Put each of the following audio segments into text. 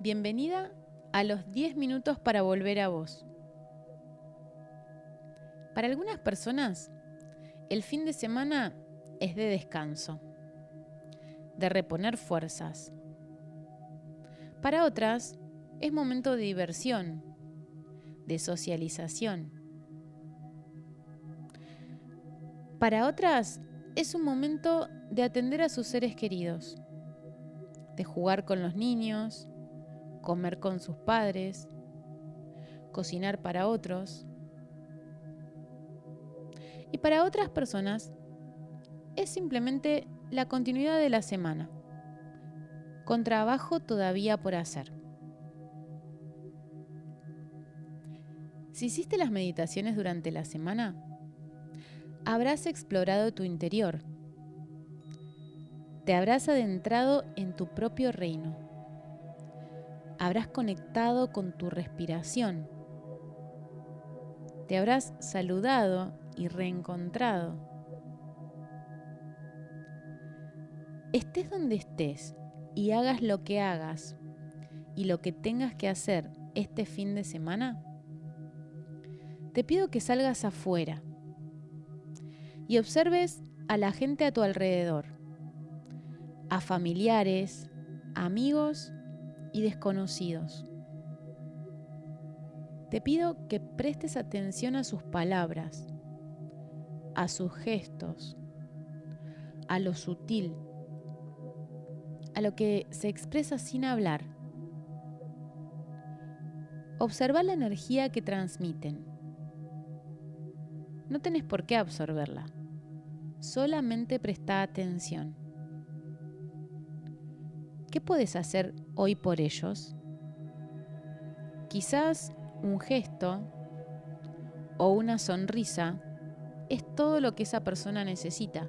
Bienvenida a los 10 minutos para volver a vos. Para algunas personas, el fin de semana es de descanso, de reponer fuerzas. Para otras, es momento de diversión, de socialización. Para otras, es un momento de atender a sus seres queridos, de jugar con los niños, comer con sus padres, cocinar para otros. Y para otras personas es simplemente la continuidad de la semana, con trabajo todavía por hacer. Si hiciste las meditaciones durante la semana, habrás explorado tu interior, te habrás adentrado en tu propio reino habrás conectado con tu respiración. Te habrás saludado y reencontrado. Estés donde estés y hagas lo que hagas y lo que tengas que hacer este fin de semana, te pido que salgas afuera y observes a la gente a tu alrededor, a familiares, amigos y desconocidos. Te pido que prestes atención a sus palabras, a sus gestos, a lo sutil, a lo que se expresa sin hablar. Observa la energía que transmiten. No tenés por qué absorberla, solamente presta atención. ¿Qué puedes hacer hoy por ellos? Quizás un gesto o una sonrisa es todo lo que esa persona necesita.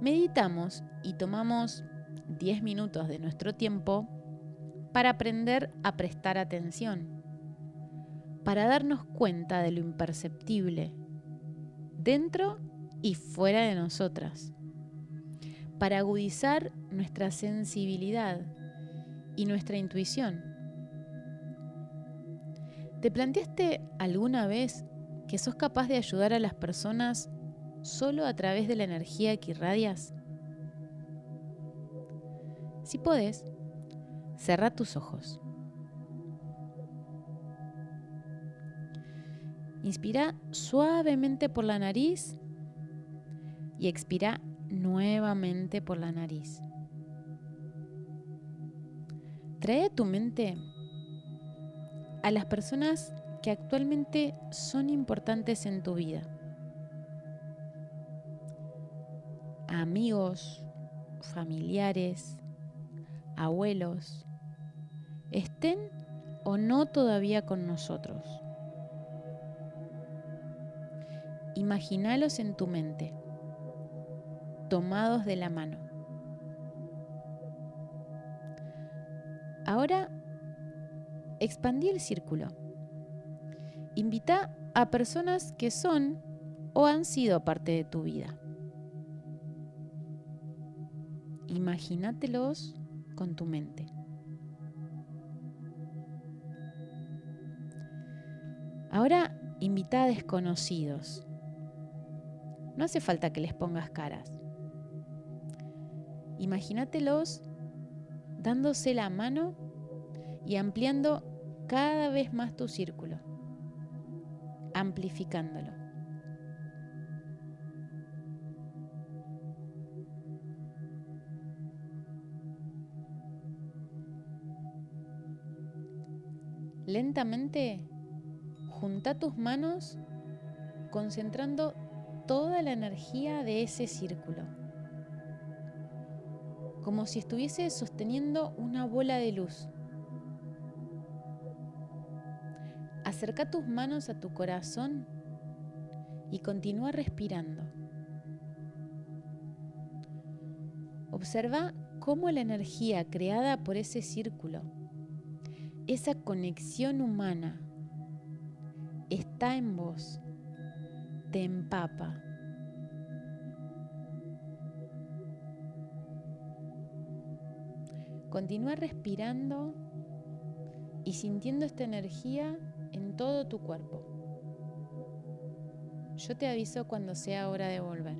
Meditamos y tomamos 10 minutos de nuestro tiempo para aprender a prestar atención, para darnos cuenta de lo imperceptible, dentro y fuera de nosotras para agudizar nuestra sensibilidad y nuestra intuición. ¿Te planteaste alguna vez que sos capaz de ayudar a las personas solo a través de la energía que irradias? Si podés, cerra tus ojos. Inspira suavemente por la nariz y expira nuevamente por la nariz. Trae a tu mente a las personas que actualmente son importantes en tu vida. Amigos, familiares, abuelos, estén o no todavía con nosotros. Imagínalos en tu mente tomados de la mano. Ahora, expandí el círculo. Invita a personas que son o han sido parte de tu vida. Imagínatelos con tu mente. Ahora invita a desconocidos. No hace falta que les pongas caras. Imagínatelos dándose la mano y ampliando cada vez más tu círculo, amplificándolo. Lentamente, junta tus manos concentrando toda la energía de ese círculo como si estuviese sosteniendo una bola de luz. Acerca tus manos a tu corazón y continúa respirando. Observa cómo la energía creada por ese círculo, esa conexión humana, está en vos, te empapa Continúa respirando y sintiendo esta energía en todo tu cuerpo. Yo te aviso cuando sea hora de volver.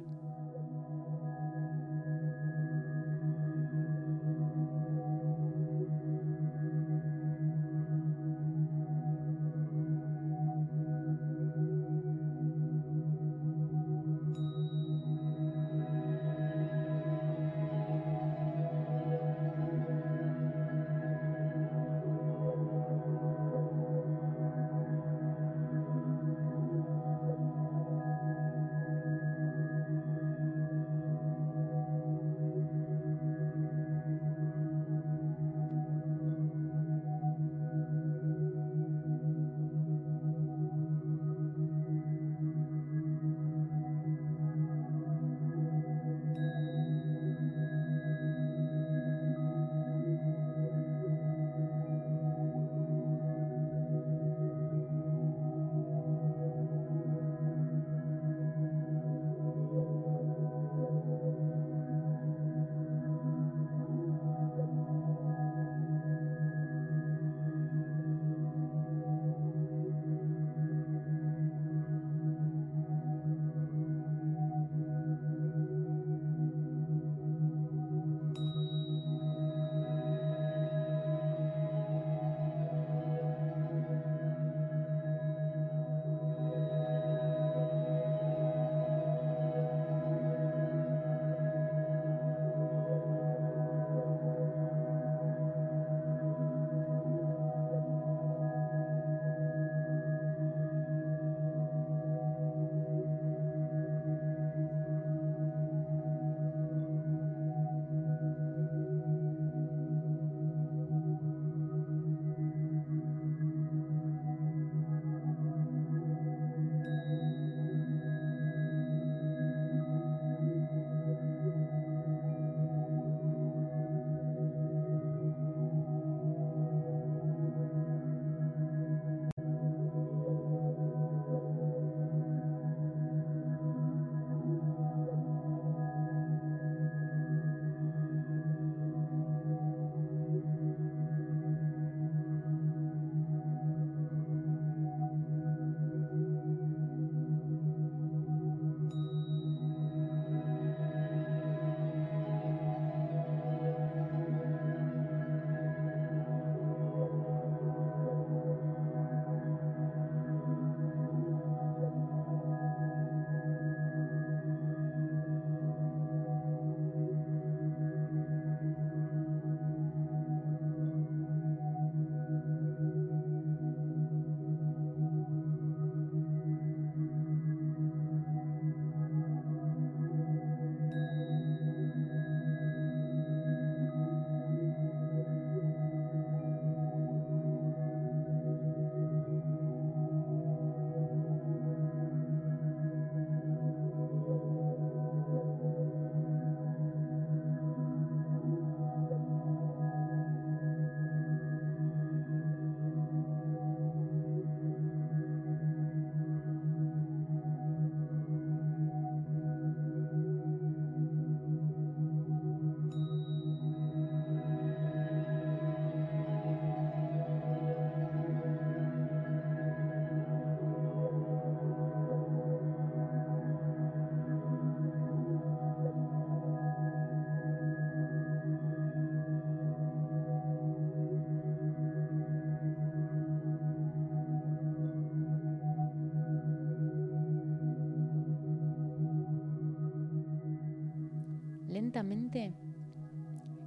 Lentamente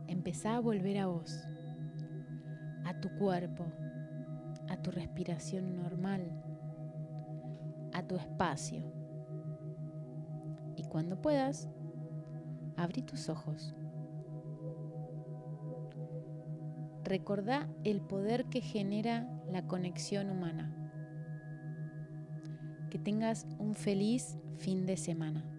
empezá a volver a vos, a tu cuerpo, a tu respiración normal, a tu espacio. Y cuando puedas, abrí tus ojos. Recordá el poder que genera la conexión humana. Que tengas un feliz fin de semana.